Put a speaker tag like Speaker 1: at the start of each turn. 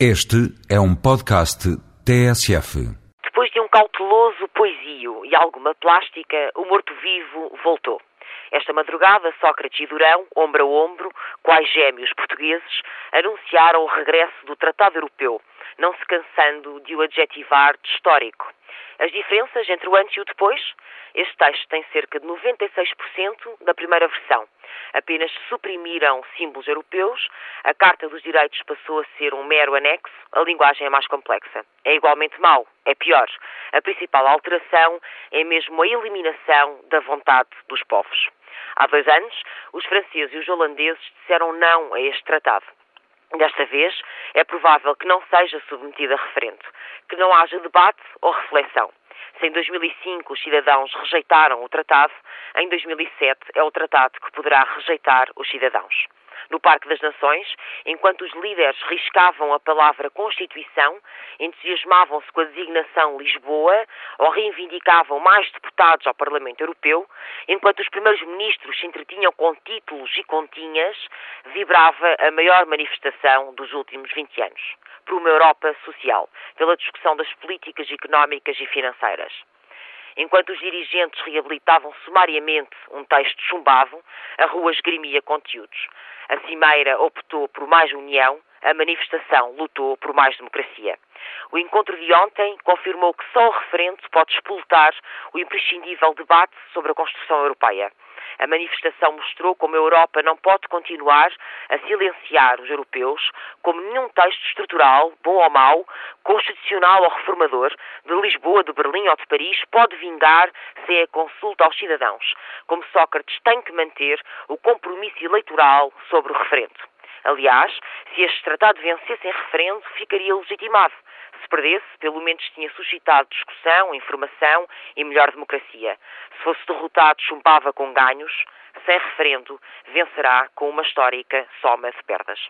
Speaker 1: Este é um podcast TSF.
Speaker 2: Depois de um cauteloso poesio e alguma plástica, o morto-vivo voltou. Esta madrugada, Sócrates e Durão, ombro a ombro, quais gêmeos portugueses, anunciaram o regresso do Tratado Europeu, não se cansando de o adjetivar de histórico. As diferenças entre o antes e o depois? Este texto tem cerca de 96% da primeira versão. Apenas suprimiram símbolos europeus, a Carta dos Direitos passou a ser um mero anexo, a linguagem é mais complexa. É igualmente mau, é pior. A principal alteração é mesmo a eliminação da vontade dos povos. Há dois anos, os franceses e os holandeses disseram não a este tratado. Desta vez, é provável que não seja submetido a referendo, que não haja debate ou reflexão. Se em 2005 os cidadãos rejeitaram o tratado, em 2007 é o tratado que poderá rejeitar os cidadãos. No Parque das Nações, enquanto os líderes riscavam a palavra Constituição, entusiasmavam-se com a designação Lisboa ou reivindicavam mais deputados ao Parlamento Europeu, enquanto os primeiros ministros se entretinham com títulos e continhas, vibrava a maior manifestação dos últimos 20 anos. Por uma Europa social, pela discussão das políticas económicas e financeiras. Enquanto os dirigentes reabilitavam sumariamente um texto chumbado, a rua esgrimia conteúdos. A Cimeira optou por mais união, a manifestação lutou por mais democracia. O encontro de ontem confirmou que só o referendo pode expultar o imprescindível debate sobre a construção europeia. A manifestação mostrou como a Europa não pode continuar a silenciar os europeus, como nenhum texto estrutural, bom ou mau, constitucional ou reformador, de Lisboa, de Berlim ou de Paris, pode vingar sem a consulta aos cidadãos, como Sócrates tem que manter o compromisso eleitoral sobre o referendo. Aliás, se este tratado vencesse em referendo, ficaria legitimado. Se perdesse, pelo menos tinha suscitado discussão, informação e melhor democracia. Se fosse derrotado, chumbava com ganhos. Sem referendo, vencerá com uma histórica soma de perdas.